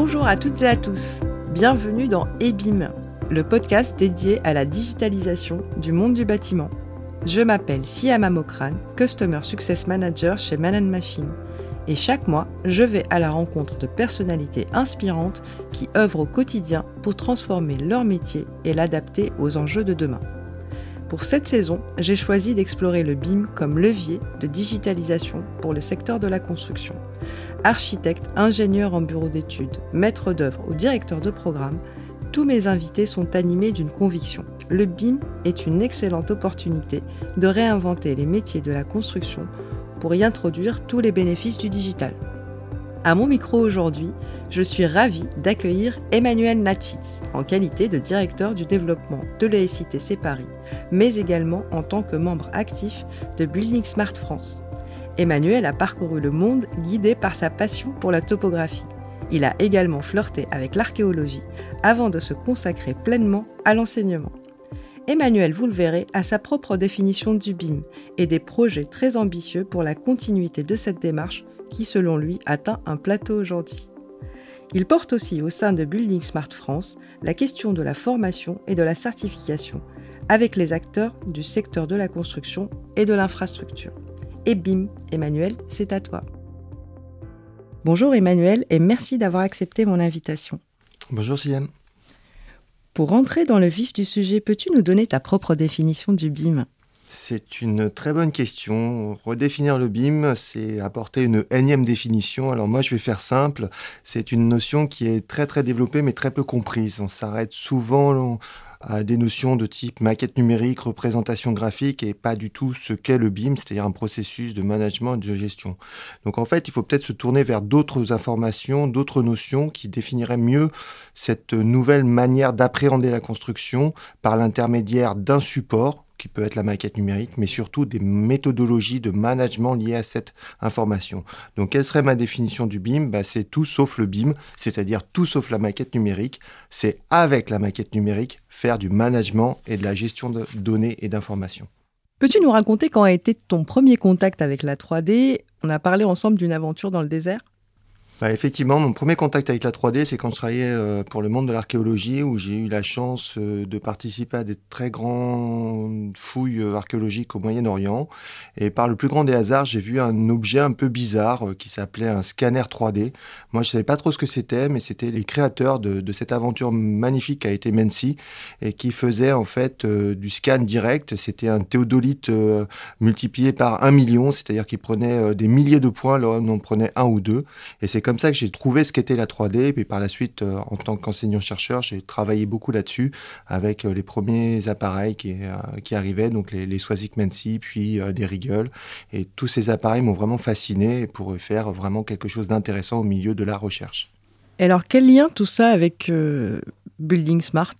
Bonjour à toutes et à tous. Bienvenue dans EBIM, le podcast dédié à la digitalisation du monde du bâtiment. Je m'appelle Siama Mokran, Customer Success Manager chez Man Machine. Et chaque mois, je vais à la rencontre de personnalités inspirantes qui œuvrent au quotidien pour transformer leur métier et l'adapter aux enjeux de demain. Pour cette saison, j'ai choisi d'explorer le BIM comme levier de digitalisation pour le secteur de la construction. Architecte, ingénieur en bureau d'études, maître d'œuvre ou directeur de programme, tous mes invités sont animés d'une conviction. Le BIM est une excellente opportunité de réinventer les métiers de la construction pour y introduire tous les bénéfices du digital. À mon micro aujourd'hui, je suis ravie d'accueillir Emmanuel Natchitz en qualité de directeur du développement de l'ESITC Paris, mais également en tant que membre actif de Building Smart France. Emmanuel a parcouru le monde guidé par sa passion pour la topographie. Il a également flirté avec l'archéologie avant de se consacrer pleinement à l'enseignement. Emmanuel, vous le verrez, a sa propre définition du BIM et des projets très ambitieux pour la continuité de cette démarche qui, selon lui, atteint un plateau aujourd'hui. Il porte aussi au sein de Building Smart France la question de la formation et de la certification avec les acteurs du secteur de la construction et de l'infrastructure. Et bim, Emmanuel, c'est à toi. Bonjour Emmanuel et merci d'avoir accepté mon invitation. Bonjour Siam. Pour rentrer dans le vif du sujet, peux-tu nous donner ta propre définition du BIM? C'est une très bonne question. Redéfinir le BIM, c'est apporter une énième définition. Alors moi, je vais faire simple. C'est une notion qui est très très développée mais très peu comprise. On s'arrête souvent à des notions de type maquette numérique, représentation graphique et pas du tout ce qu'est le BIM, c'est-à-dire un processus de management et de gestion. Donc en fait, il faut peut-être se tourner vers d'autres informations, d'autres notions qui définiraient mieux cette nouvelle manière d'appréhender la construction par l'intermédiaire d'un support qui peut être la maquette numérique, mais surtout des méthodologies de management liées à cette information. Donc, quelle serait ma définition du BIM? Bah, C'est tout sauf le BIM, c'est-à-dire tout sauf la maquette numérique. C'est avec la maquette numérique faire du management et de la gestion de données et d'informations. Peux-tu nous raconter quand a été ton premier contact avec la 3D On a parlé ensemble d'une aventure dans le désert bah, effectivement, mon premier contact avec la 3D, c'est quand je travaillais euh, pour le monde de l'archéologie, où j'ai eu la chance euh, de participer à des très grandes fouilles euh, archéologiques au Moyen-Orient. Et par le plus grand des hasards, j'ai vu un objet un peu bizarre qui s'appelait un scanner 3D. Moi, je savais pas trop ce que c'était, mais c'était les créateurs de, cette aventure magnifique qui a été Mency, et qui faisait en fait du scan direct. C'était un théodolite multiplié par un million, c'est-à-dire qu'il prenait des milliers de points là on en prenait un ou deux. Et c'est comme ça que j'ai trouvé ce qu'était la 3D. Et puis par la suite, euh, en tant qu'enseignant-chercheur, j'ai travaillé beaucoup là-dessus avec euh, les premiers appareils qui, euh, qui arrivaient, donc les, les Swazik Mansi, puis des Rigel. Et tous ces appareils m'ont vraiment fasciné pour faire vraiment quelque chose d'intéressant au milieu de la recherche. Alors, quel lien tout ça avec Building Smart?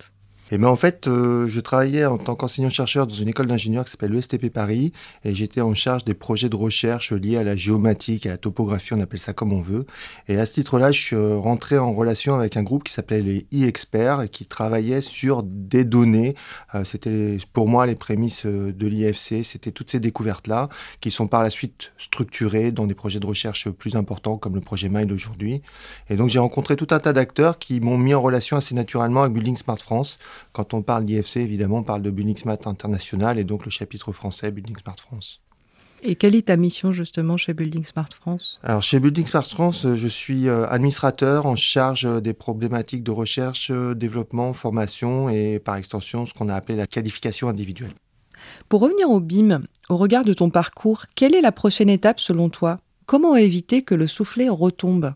Et ben en fait, euh, je travaillais en tant qu'enseignant-chercheur dans une école d'ingénieurs qui s'appelle l'ESTP Paris, et j'étais en charge des projets de recherche liés à la géomatique, à la topographie, on appelle ça comme on veut. Et à ce titre-là, je suis rentré en relation avec un groupe qui s'appelait les e-experts, qui travaillait sur des données. Euh, c'était pour moi les prémices euh, de l'IFC, c'était toutes ces découvertes-là, qui sont par la suite structurées dans des projets de recherche plus importants, comme le projet MIND aujourd'hui. Et donc j'ai rencontré tout un tas d'acteurs qui m'ont mis en relation assez naturellement avec Building Smart France, quand on parle d'IFC, évidemment, on parle de Building Smart International et donc le chapitre français Building Smart France. Et quelle est ta mission justement chez Building Smart France? Alors chez Building Smart France, je suis euh, administrateur en charge des problématiques de recherche, développement, formation et par extension ce qu'on a appelé la qualification individuelle. Pour revenir au BIM, au regard de ton parcours, quelle est la prochaine étape selon toi? Comment éviter que le soufflet retombe?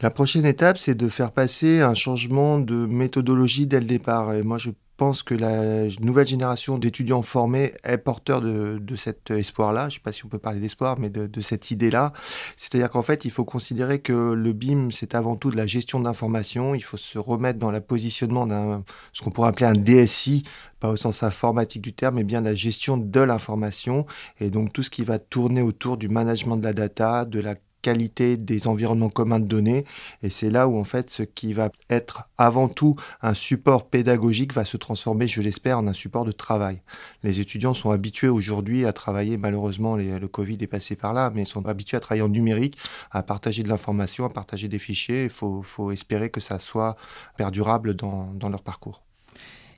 La prochaine étape, c'est de faire passer un changement de méthodologie dès le départ. Et moi, je pense que la nouvelle génération d'étudiants formés est porteur de, cet espoir-là. Je ne sais pas si on peut parler d'espoir, mais de, cette idée-là. C'est-à-dire qu'en fait, il faut considérer que le BIM, c'est avant tout de la gestion d'informations. Il faut se remettre dans le positionnement d'un, ce qu'on pourrait appeler un DSI, pas au sens informatique du terme, mais bien la gestion de l'information. Et donc, tout ce qui va tourner autour du management de la data, de la qualité des environnements communs de données. Et c'est là où, en fait, ce qui va être avant tout un support pédagogique va se transformer, je l'espère, en un support de travail. Les étudiants sont habitués aujourd'hui à travailler, malheureusement, le Covid est passé par là, mais ils sont habitués à travailler en numérique, à partager de l'information, à partager des fichiers. Il faut, espérer que ça soit perdurable dans, dans leur parcours.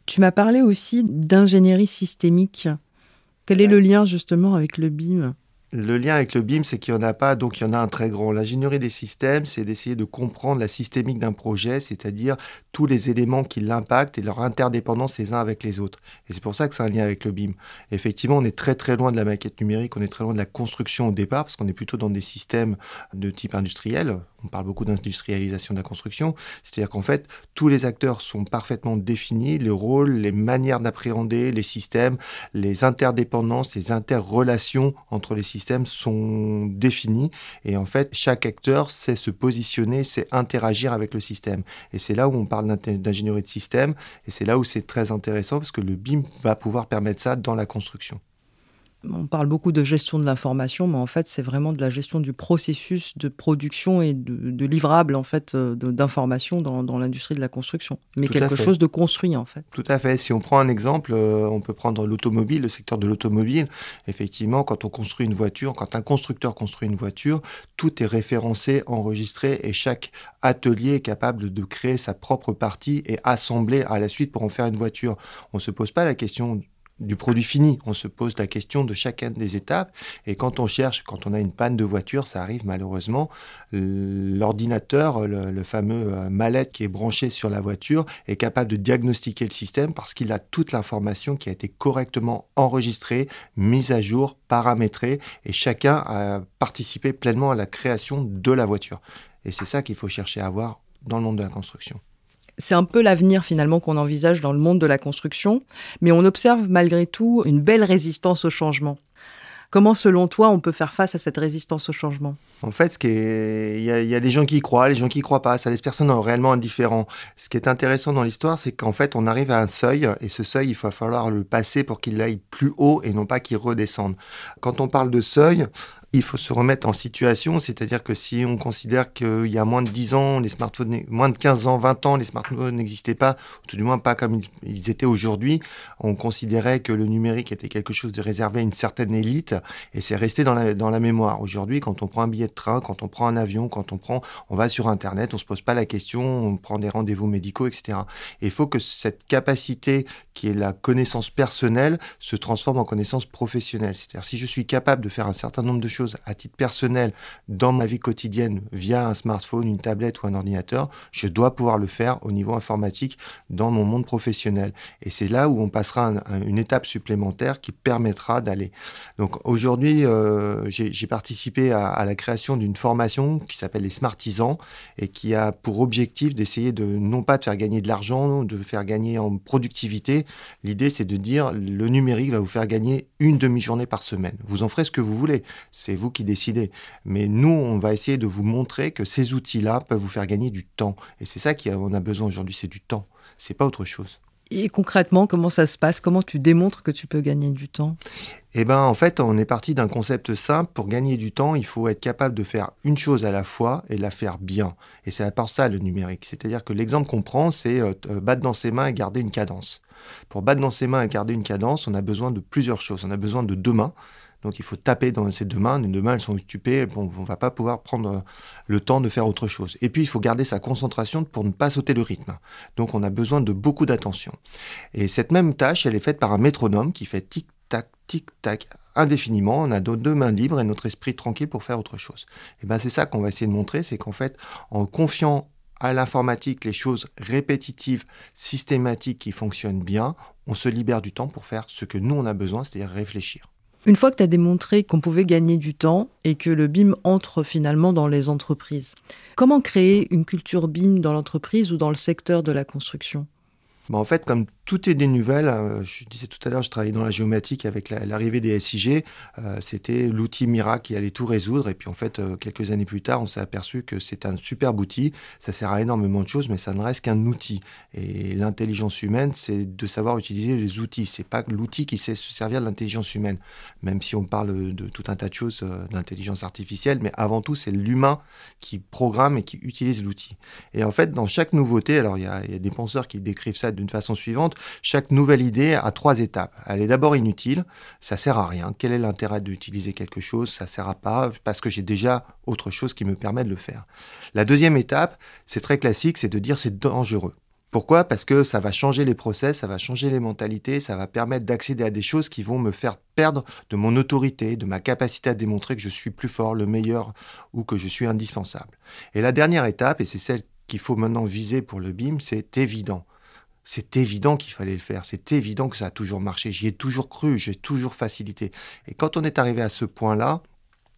Tu m'as parlé aussi d'ingénierie systémique. Quel est le lien justement avec le BIM? Le lien avec le BIM, c'est qu'il n'y en a pas, donc il y en a un très grand. L'ingénierie des systèmes, c'est d'essayer de comprendre la systémique d'un projet, c'est-à-dire tous les éléments qui l'impactent et leur interdépendance les uns avec les autres. Et c'est pour ça que c'est un lien avec le BIM. Effectivement, on est très très loin de la maquette numérique, on est très loin de la construction au départ, parce qu'on est plutôt dans des systèmes de type industriel. On parle beaucoup d'industrialisation de la construction. C'est-à-dire qu'en fait, tous les acteurs sont parfaitement définis, les rôles, les manières d'appréhender les systèmes, les interdépendances, les interrelations entre les systèmes sont définis et en fait chaque acteur sait se positionner, sait interagir avec le système. Et c'est là où on parle d'ingénierie de système et c'est là où c'est très intéressant parce que le BIM va pouvoir permettre ça dans la construction on parle beaucoup de gestion de l'information, mais en fait, c'est vraiment de la gestion du processus de production et de, livrable en fait euh, d'informations dans, l'industrie de la construction, mais quelque chose de construit en fait. Tout à fait. Si on prend un exemple, euh, on peut prendre l'automobile, le secteur de l'automobile. Effectivement, quand on construit une voiture, quand un constructeur construit une voiture, tout est référencé, enregistré, et chaque atelier est capable de créer sa propre partie et assembler à la suite pour en faire une voiture. On ne se pose pas la question du produit fini. On se pose la question de chacune des étapes. Et quand on cherche, quand on a une panne de voiture, ça arrive malheureusement, l'ordinateur, le, fameux euh, mallette qui est branché sur la voiture, est capable de diagnostiquer le système parce qu'il a toute l'information qui a été correctement enregistrée, mise à jour, paramétrée, et chacun a participé pleinement à la création de la voiture. Et c'est ça qu'il faut chercher à avoir dans le monde de la construction. C'est un peu l'avenir finalement qu'on envisage dans le monde de la construction, mais on observe malgré tout une belle résistance au changement. Comment, selon toi, on peut faire face à cette résistance au changement? En fait, il y, a des gens qui y croient, les gens qui y croient pas. Ça laisse personne réellement indifférent. Ce qui est intéressant dans l'histoire, c'est qu'en fait, on arrive à un seuil, et ce seuil, il va falloir le passer pour qu'il aille plus haut et non pas qu'il redescende. Quand on parle de seuil, il faut se remettre en situation, c'est-à-dire que si on considère qu'il y a moins de 10 ans, les smartphones, moins de 15 ans, 20 ans, les smartphones n'existaient pas, ou tout du moins pas comme ils étaient aujourd'hui, on considérait que le numérique était quelque chose de réservé à une certaine élite, et c'est resté dans la, dans la mémoire. Aujourd'hui, quand on prend un billet de train, quand on prend un avion, quand on prend, on va sur Internet, on se pose pas la question, on prend des rendez-vous médicaux, etc. Et il faut que cette capacité qui est la connaissance personnelle se transforme en connaissance professionnelle. C'est-à-dire si je suis capable de faire un certain nombre de choses à titre personnel dans ma vie quotidienne via un smartphone, une tablette ou un ordinateur, je dois pouvoir le faire au niveau informatique dans mon monde professionnel. Et c'est là où on passera une étape supplémentaire qui permettra d'aller. Donc aujourd'hui, euh, j'ai participé à, la création d'une formation qui s'appelle les Smartisans et qui a pour objectif d'essayer de non pas de faire gagner de l'argent, de faire gagner en productivité. L'idée, c'est de dire le numérique va vous faire gagner une demi-journée par semaine. Vous en ferez ce que vous voulez. C'est c'est vous qui décidez. Mais nous, on va essayer de vous montrer que ces outils-là peuvent vous faire gagner du temps. Et c'est ça qu'on a besoin aujourd'hui, c'est du temps. C'est pas autre chose. Et concrètement, comment ça se passe? Comment tu démontres que tu peux gagner du temps? Eh ben, en fait, on est parti d'un concept simple. Pour gagner du temps, il faut être capable de faire une chose à la fois et la faire bien. Et c'est à part ça le numérique. C'est-à-dire que l'exemple qu'on prend, c'est euh, battre dans ses mains et garder une cadence. Pour battre dans ses mains et garder une cadence, on a besoin de plusieurs choses. On a besoin de deux mains. Donc il faut taper dans ces deux mains. Les deux mains, elles sont occupées. On ne va pas pouvoir prendre euh, le temps de faire autre chose. Et puis il faut garder sa concentration pour ne pas sauter le rythme. Donc on a besoin de beaucoup d'attention. Et cette même tâche, elle est faite par un métronome qui fait tic-tac, tic-tac indéfiniment. On a deux mains libres et notre esprit tranquille pour faire autre chose. Et ben c'est ça qu'on va essayer de montrer, c'est qu'en fait, en confiant à l'informatique les choses répétitives, systématiques qui fonctionnent bien, on se libère du temps pour faire ce que nous on a besoin, c'est-à-dire réfléchir. Une fois que tu as démontré qu'on pouvait gagner du temps et que le BIM entre finalement dans les entreprises, comment créer une culture BIM dans l'entreprise ou dans le secteur de la construction? Bah, en fait, comme tout est des nouvelles. Euh, je disais tout à l'heure, je travaillais dans la géomatique avec l'arrivée des SIG. Euh, c'était l'outil miracle qui allait tout résoudre. Et puis en fait, euh, quelques années plus tard, on s'est aperçu que c'est un superbe outil. Ça sert à énormément de choses, mais ça ne reste qu'un outil. Et l'intelligence humaine, c'est de savoir utiliser les outils. C'est pas l'outil qui sait se servir de l'intelligence humaine. Même si on parle de tout un tas de choses d'intelligence artificielle, mais avant tout, c'est l'humain qui programme et qui utilise l'outil. Et en fait, dans chaque nouveauté, alors il y y a des penseurs qui décrivent ça d'une façon suivante chaque nouvelle idée a trois étapes. Elle est d'abord inutile, ça sert à rien. Quel est l'intérêt d'utiliser quelque chose? Ça sert à pas parce que j'ai déjà autre chose qui me permet de le faire. La deuxième étape, c'est très classique, c'est de dire c'est dangereux. Pourquoi? Parce que ça va changer les process, ça va changer les mentalités, ça va permettre d'accéder à des choses qui vont me faire perdre de mon autorité, de ma capacité à démontrer que je suis plus fort, le meilleur ou que je suis indispensable. Et la dernière étape, et c'est celle qu'il faut maintenant viser pour le BIM, c'est évident. C'est évident qu'il fallait le faire, c'est évident que ça a toujours marché, j'y ai toujours cru, j'ai toujours facilité. Et quand on est arrivé à ce point-là,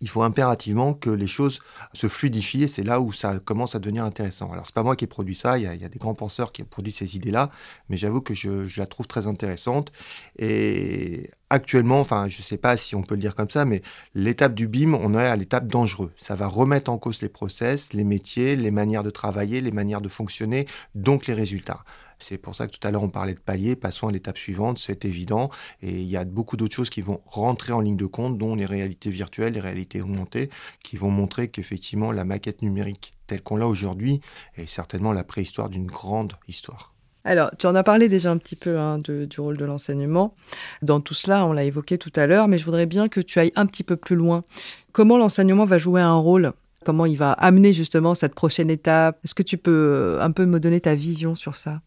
il faut impérativement que les choses se fluidifient et c'est là où ça commence à devenir intéressant. Alors c'est pas moi qui ai produit ça, il y, a, des grands penseurs qui ont produit ces idées-là, mais j'avoue que je, la trouve très intéressante. Et actuellement, enfin je sais pas si on peut le dire comme ça, mais l'étape du BIM, on est à l'étape dangereux. Ça va remettre en cause les process, les métiers, les manières de travailler, les manières de fonctionner, donc les résultats. C'est pour ça que tout à l'heure on parlait de palier. Passons à l'étape suivante, c'est évident. Et il y a beaucoup d'autres choses qui vont rentrer en ligne de compte, dont les réalités virtuelles, les réalités augmentées, qui vont montrer qu'effectivement la maquette numérique telle qu'on l'a aujourd'hui est certainement la préhistoire d'une grande histoire. Alors, tu en as parlé déjà un petit peu hein, du rôle de l'enseignement. Dans tout cela, on l'a évoqué tout à l'heure, mais je voudrais bien que tu ailles un petit peu plus loin. Comment l'enseignement va jouer un rôle? Comment il va amener justement cette prochaine étape? Est-ce que tu peux euh, un peu me donner ta vision sur ça?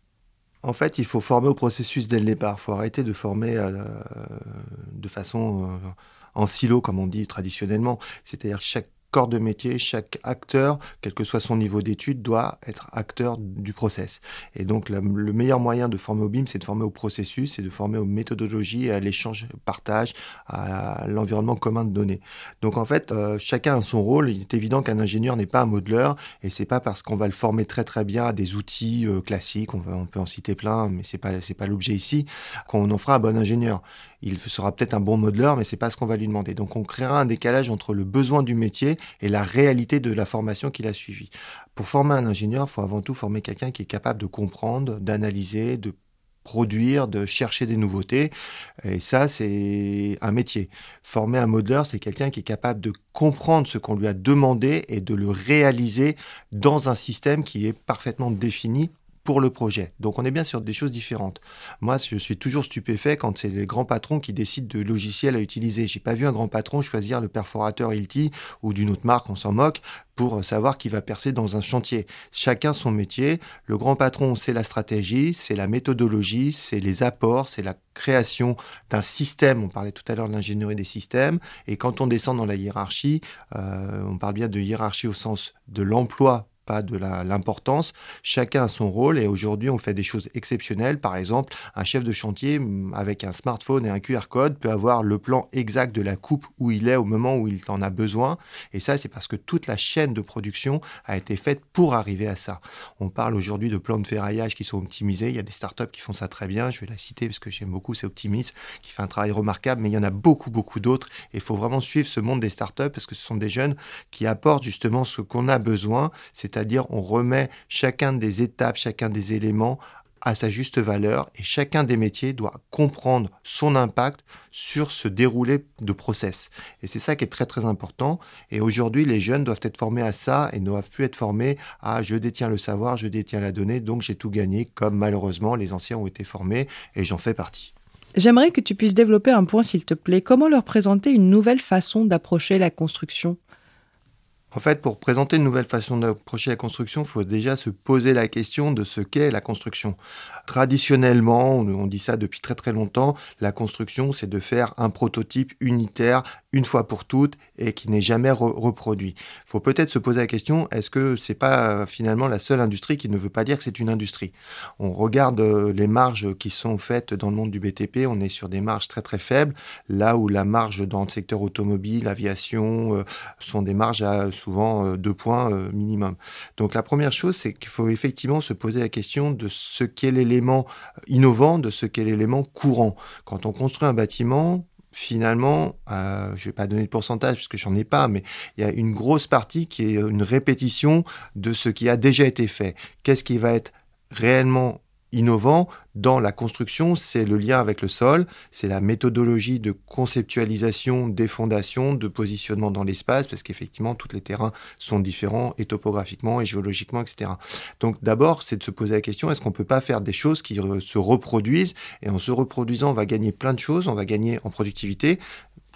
En fait, il faut former au processus dès le départ. Il faut arrêter de former euh, de façon euh, en silo, comme on dit traditionnellement. C'est-à-dire que chaque de métier, chaque acteur, quel que soit son niveau d'étude, doit être acteur du process. Et donc, le, meilleur moyen de former au BIM, c'est de former au processus, c'est de former aux méthodologies, à l'échange, partage, à l'environnement commun de données. Donc, en fait, euh, chacun a son rôle. Il est évident qu'un ingénieur n'est pas un modeleur, et c'est pas parce qu'on va le former très très bien à des outils euh, classiques, on, on, peut en citer plein, mais c'est pas c'est pas l'objet ici, qu'on en fera un bon ingénieur il sera peut-être un bon modeleur, mais c'est pas ce qu'on va lui demander. Donc on créera un décalage entre le besoin du métier et la réalité de la formation qu'il a suivie. Pour former un ingénieur, il faut avant tout former quelqu'un qui est capable de comprendre, d'analyser, de produire, de chercher des nouveautés. Et ça, c'est un métier. Former un modeleur, c'est quelqu'un qui est capable de comprendre ce qu'on lui a demandé et de le réaliser dans un système qui est parfaitement défini pour le projet. Donc on est bien sur des choses différentes. Moi, je suis toujours stupéfait quand c'est les grands patrons qui décident de logiciels à utiliser. J'ai pas vu un grand patron choisir le perforateur Hilti ou d'une autre marque, on s'en moque, pour savoir qui va percer dans un chantier. Chacun son métier. Le grand patron, c'est la stratégie, c'est la méthodologie, c'est les apports, c'est la création d'un système. On parlait tout à l'heure de l'ingénierie des systèmes. Et quand on descend dans la hiérarchie, euh, on parle bien de hiérarchie au sens de l'emploi pas de l'importance. Chacun a son rôle et aujourd'hui on fait des choses exceptionnelles. Par exemple, un chef de chantier mm, avec un smartphone et un QR code peut avoir le plan exact de la coupe où il est au moment où il en a besoin. Et ça, c'est parce que toute la chaîne de production a été faite pour arriver à ça. On parle aujourd'hui de plans de ferraillage qui sont optimisés. Il y a des startups qui font ça très bien. Je vais la citer parce que j'aime beaucoup, c'est Optimis qui fait un travail remarquable, mais il y en a beaucoup, beaucoup d'autres. Et il faut vraiment suivre ce monde des startups parce que ce sont des jeunes qui apportent justement ce qu'on a besoin, c'est c'est-à-dire on remet chacun des étapes, chacun des éléments à sa juste valeur et chacun des métiers doit comprendre son impact sur ce déroulé de process. Et c'est ça qui est très très important. Et aujourd'hui, les jeunes doivent être formés à ça et ne doivent plus être formés à je détiens le savoir, je détiens la donnée, donc j'ai tout gagné, comme malheureusement les anciens ont été formés et j'en fais partie. J'aimerais que tu puisses développer un point, s'il te plaît. Comment leur présenter une nouvelle façon d'approcher la construction? En fait, pour présenter une nouvelle façon d'approcher la construction, il faut déjà se poser la question de ce qu'est la construction. Traditionnellement, on dit ça depuis très très longtemps, la construction, c'est de faire un prototype unitaire une fois pour toutes et qui n'est jamais reproduit. Il faut peut-être se poser la question, est-ce que c'est pas euh, finalement la seule industrie qui ne veut pas dire que c'est une industrie? On regarde euh, les marges qui sont faites dans le monde du BTP, on est sur des marges très très faibles, là où la marge dans le secteur automobile, aviation, euh, sont des marges à souvent deux points minimum. Donc la première chose, c'est qu'il faut effectivement se poser la question de ce qu'est l'élément l'élément innovant de ce qu'est l'élément courant. Quand on construit un bâtiment, finalement, euh, je ne vais pas donner de pourcentage parce que j'en ai pas, mais il y a une grosse partie qui est une répétition de ce qui a déjà été fait. Qu'est-ce qui va être réellement innovant dans la construction, c'est le lien avec le sol, c'est la méthodologie de conceptualisation des fondations, de positionnement dans l'espace, parce qu'effectivement, tous les terrains sont différents, et topographiquement, et géologiquement, etc. Donc d'abord, c'est de se poser la question, est-ce qu'on ne peut pas faire des choses qui se reproduisent, et en se reproduisant, on va gagner plein de choses, on va gagner en productivité,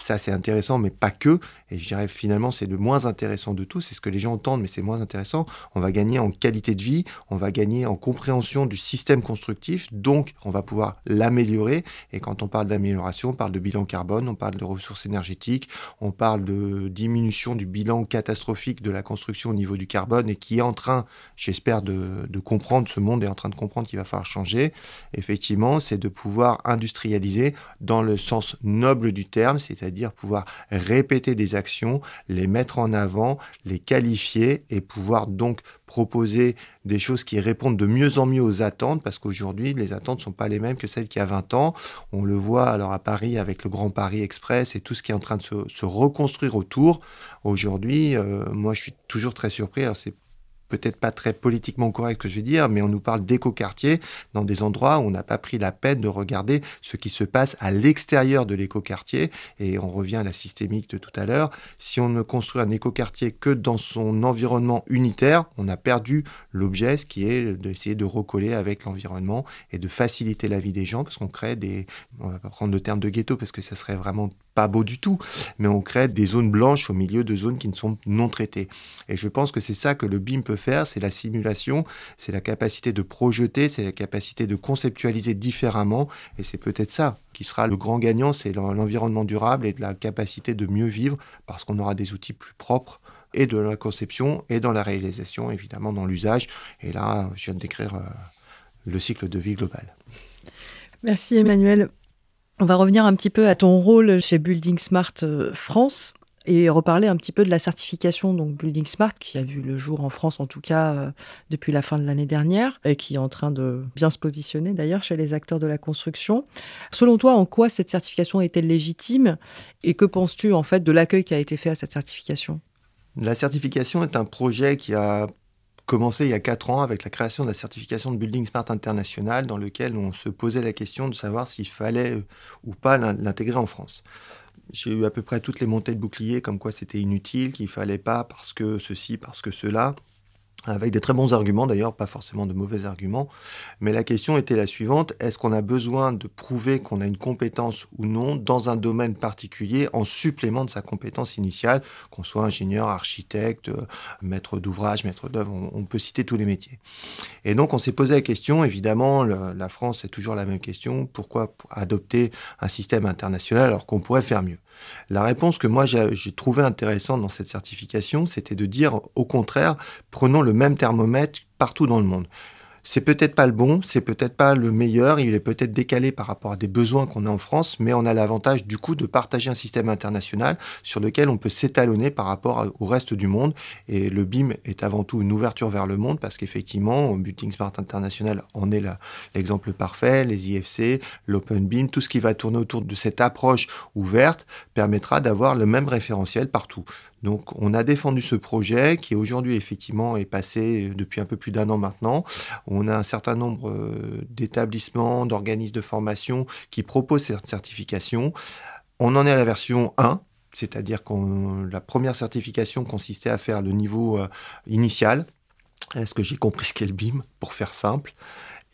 ça c'est intéressant, mais pas que. Et je dirais finalement c'est le moins intéressant de tout. C'est ce que les gens entendent, mais c'est moins intéressant. On va gagner en qualité de vie, on va gagner en compréhension du système constructif, donc on va pouvoir l'améliorer. Et quand on parle d'amélioration, on parle de bilan carbone, on parle de ressources énergétiques, on parle de diminution du bilan catastrophique de la construction au niveau du carbone et qui est en train, j'espère, de, de comprendre, ce monde est en train de comprendre qu'il va falloir changer. Effectivement, c'est de pouvoir industrialiser dans le sens noble du terme, c'est-à-dire c'est-à-dire pouvoir répéter des actions, les mettre en avant, les qualifier et pouvoir donc proposer des choses qui répondent de mieux en mieux aux attentes, parce qu'aujourd'hui, les attentes ne sont pas les mêmes que celles qu'il y a 20 ans. On le voit alors à Paris avec le Grand Paris Express et tout ce qui est en train de se, reconstruire autour. Aujourd'hui, euh, moi, je suis toujours très surpris. Alors, c'est peut-être pas très politiquement correct que je vais dire, mais on nous parle d'écoquartier dans des endroits où on n'a pas pris la peine de regarder ce qui se passe à l'extérieur de l'écoquartier. Et on revient à la systémique de tout à l'heure. Si on ne construit un écoquartier que dans son environnement unitaire, on a perdu l'objet, ce qui est d'essayer de recoller avec l'environnement et de faciliter la vie des gens, parce qu'on crée des, on va pas prendre le terme de ghetto parce que ça serait vraiment pas beau du tout, mais on crée des zones blanches au milieu de zones qui ne sont non traitées. Et je pense que c'est ça que le BIM peut faire, c'est la simulation, c'est la capacité de projeter, c'est la capacité de conceptualiser différemment, et c'est peut-être ça qui sera le grand gagnant, c'est l'environnement durable et la capacité de mieux vivre, parce qu'on aura des outils plus propres et de la conception et dans la réalisation, évidemment dans l'usage. Et là, je viens de décrire euh, le cycle de vie global. Merci Emmanuel. On va revenir un petit peu à ton rôle chez Building Smart euh, France et reparler un petit peu de la certification donc Building Smart qui a vu le jour en France en tout cas euh, depuis la fin de l'année dernière et qui est en train de bien se positionner d'ailleurs chez les acteurs de la construction. Selon toi, en quoi cette certification est-elle légitime et que penses-tu en fait de l'accueil qui a été fait à cette certification? La certification est un projet qui a commencé il y a quatre ans avec la création de la certification de Building Smart International, dans lequel on se posait la question de savoir s'il fallait euh, ou pas l'intégrer en France. J'ai eu à peu près toutes les montées de boucliers, comme quoi c'était inutile, qu'il fallait pas parce que ceci, parce que cela avec des très bons arguments d'ailleurs, pas forcément de mauvais arguments. Mais la question était la suivante, est-ce qu'on a besoin de prouver qu'on a une compétence ou non dans un domaine particulier en supplément de sa compétence initiale, qu'on soit ingénieur, architecte, euh, maître d'ouvrage, maître d'œuvre, on, peut citer tous les métiers. Et donc on s'est posé la question, évidemment, la France c'est toujours la même question, pourquoi adopter un système international alors qu'on pourrait faire mieux? La réponse que moi j'ai trouvée intéressante dans cette certification, c'était de dire au contraire, prenons le même thermomètre partout dans le monde. C'est peut-être pas le bon, c'est peut-être pas le meilleur, il est peut-être décalé par rapport à des besoins qu'on a en France, mais on a l'avantage du coup de partager un système international sur lequel on peut s'étalonner par rapport au reste du monde. Et le BIM est avant tout une ouverture vers le monde parce qu'effectivement, Building Smart International en est l'exemple parfait, les IFC, l'Open BIM, tout ce qui va tourner autour de cette approche ouverte permettra d'avoir le même référentiel partout. Donc on a défendu ce projet qui aujourd'hui effectivement est passé depuis un peu plus d'un an maintenant. On a un certain nombre euh, d'établissements, d'organismes de formation qui proposent cette certification. On en est à la version 1, c'est-à-dire que la première certification consistait à faire le niveau euh, initial. Est-ce que j'ai compris ce qu'est le BIM, pour faire simple?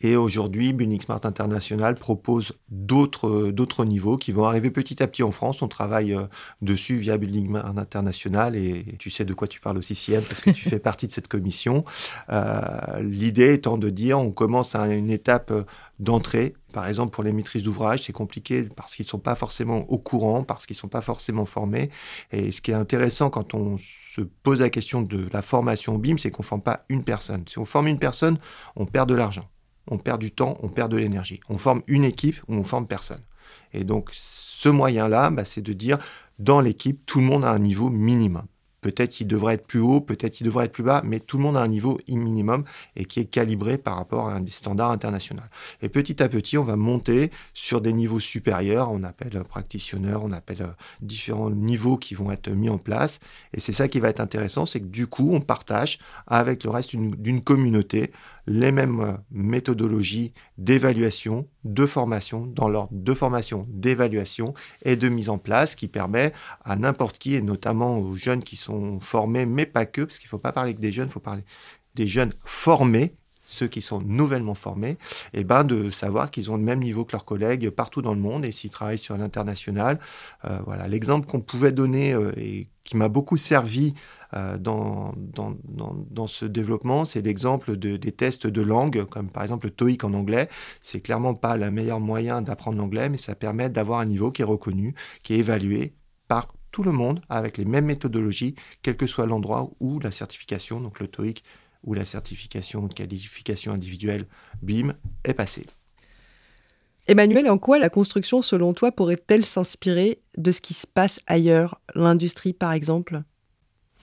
Et aujourd'hui, Building Smart International propose d'autres, d'autres niveaux qui vont arriver petit à petit en France. On travaille euh, dessus via Building Smart International et tu sais de quoi tu parles aussi, CM, parce que tu fais partie de cette commission. Euh, l'idée étant de dire, on commence à une étape euh, d'entrée. Par exemple, pour les maîtrises d'ouvrage, c'est compliqué parce qu'ils ne sont pas forcément au courant, parce qu'ils ne sont pas forcément formés. Et ce qui est intéressant quand on se pose la question de la formation au BIM, c'est qu'on ne forme pas une personne. Si on forme une personne, on perd de l'argent on perd du temps, on perd de l'énergie. On forme une équipe ou on forme personne. Et donc, ce moyen-là, bah, c'est de dire, dans l'équipe, tout le monde a un niveau minimum Peut-être qu'il devrait être plus haut, peut-être qu'il devrait être plus bas, mais tout le monde a un niveau minimum et qui est calibré par rapport à des standards internationaux. Et petit à petit, on va monter sur des niveaux supérieurs, on appelle practitioner, on appelle euh, différents niveaux qui vont être mis en place. Et c'est ça qui va être intéressant, c'est que du coup, on partage avec le reste d'une communauté les mêmes euh, méthodologies d'évaluation, de formation, dans l'ordre de formation, d'évaluation et de mise en place qui permet à n'importe qui, et notamment aux jeunes qui sont formés, mais pas que, parce qu'il ne faut pas parler que des jeunes, il faut parler des jeunes formés ceux qui sont nouvellement formés, et eh ben de savoir qu'ils ont le même niveau que leurs collègues partout dans le monde et s'ils travaillent sur l'international. Euh, voilà, l'exemple qu'on pouvait donner euh, et qui m'a beaucoup servi euh, dans, dans, dans, ce développement, c'est l'exemple de, des tests de langue, comme par exemple le TOEIC en anglais. C'est clairement pas le meilleur moyen d'apprendre l'anglais, mais ça permet d'avoir un niveau qui est reconnu, qui est évalué par tout le monde avec les mêmes méthodologies, quel que soit l'endroit où la certification, donc le TOEIC, où la certification de qualification individuelle BIM est passée. Emmanuel, en quoi la construction, selon toi, pourrait-elle s'inspirer de ce qui se passe ailleurs, l'industrie par exemple?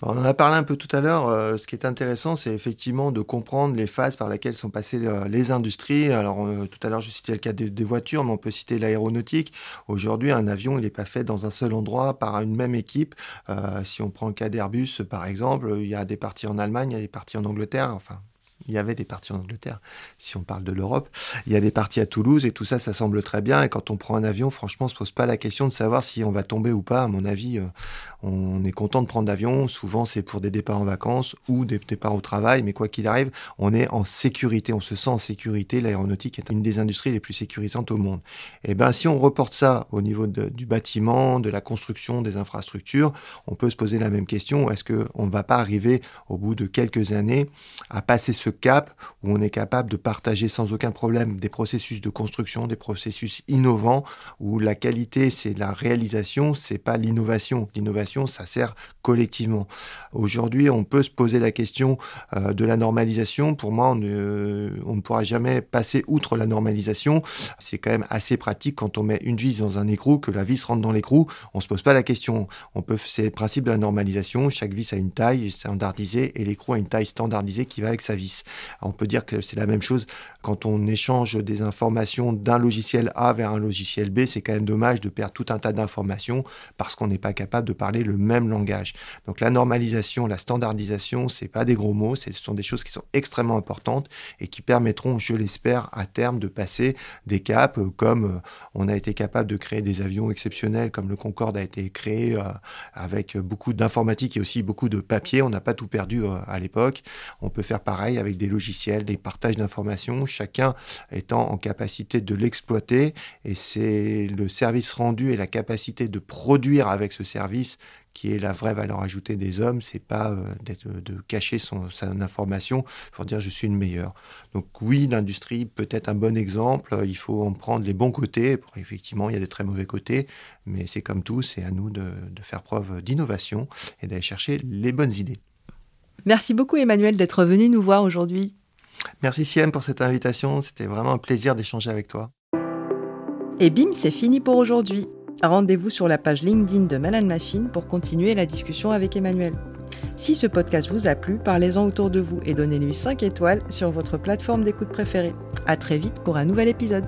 On en a parlé un peu tout à l'heure. Euh, ce qui est intéressant, c'est effectivement de comprendre les phases par lesquelles sont passées euh, les industries. Alors, euh, tout à l'heure, je citais le cas des, voitures, mais on peut citer l'aéronautique. Aujourd'hui, un avion, il n'est pas fait dans un seul endroit par une même équipe. si on prend le cas d'Airbus, par exemple, il y a des parties en Allemagne, il y a des parties en Angleterre. Enfin, il y avait des parties en Angleterre, si on parle de l'Europe. Il y a des parties à Toulouse et tout ça, ça semble très bien. Et quand on prend un avion, franchement, on se pose pas la question de savoir si on va tomber ou pas. À mon avis, euh, on est content de prendre l'avion. Souvent, c'est pour des départs en vacances ou des départs au travail. Mais quoi qu'il arrive, on est en sécurité. On se sent en sécurité. L'aéronautique est une des industries les plus sécurisantes au monde. Et eh ben, si on reporte ça au niveau du bâtiment, de la construction, des infrastructures, on peut se poser la même question. Est-ce qu'on ne va pas arriver au bout de quelques années à passer ce cap où on est capable de partager sans aucun problème des processus de construction, des processus innovants, où la qualité, c'est la réalisation, c'est pas l'innovation. L'innovation, ça sert collectivement. Aujourd'hui, on peut se poser la question euh, de la normalisation. Pour moi, on on ne pourra jamais passer outre la normalisation. C'est quand même assez pratique quand on met une vis dans un écrou, que la vis rentre dans l'écrou. On se pose pas la question. On peut, c'est le principe de la normalisation. Chaque vis a une taille standardisée et l'écrou a une taille standardisée qui va avec sa vis. On peut dire que c'est la même chose quand on échange des informations d'un logiciel A vers un logiciel B. C'est quand même dommage de perdre tout un tas d'informations parce qu'on n'est pas capable de parler le même langage. Donc la normalisation, la standardisation, c'est pas des gros mots, ce sont des choses qui sont extrêmement importantes et qui permettront, je l'espère, à terme de passer des caps euh, comme euh, on a été capable de créer des avions exceptionnels comme le Concorde a été créé euh, avec beaucoup d'informatique et aussi beaucoup de papier. On n'a pas tout perdu à l'époque. On peut faire pareil avec des logiciels, des partages d'informations, chacun étant en capacité de l'exploiter. Et c'est le service rendu et la capacité de produire avec ce service qui est la vraie valeur ajoutée des hommes, c'est pas euh, de cacher son, information pour dire je suis le meilleur. Donc oui, l'industrie peut être un bon exemple, il faut en prendre les bons côtés, effectivement il y a des très mauvais côtés, mais c'est comme tout, c'est à nous de faire preuve d'innovation et d'aller chercher les bonnes idées. Merci beaucoup Emmanuel d'être venu nous voir aujourd'hui. Merci Siem pour cette invitation, c'était vraiment un plaisir d'échanger avec toi. Et bim, c'est fini pour aujourd'hui. Rendez-vous sur la page LinkedIn de Manan Machine pour continuer la discussion avec Emmanuel. Si ce podcast vous a plu, parlez-en autour de vous et donnez-lui 5 étoiles sur votre plateforme d'écoute préférée. À très vite pour un nouvel épisode.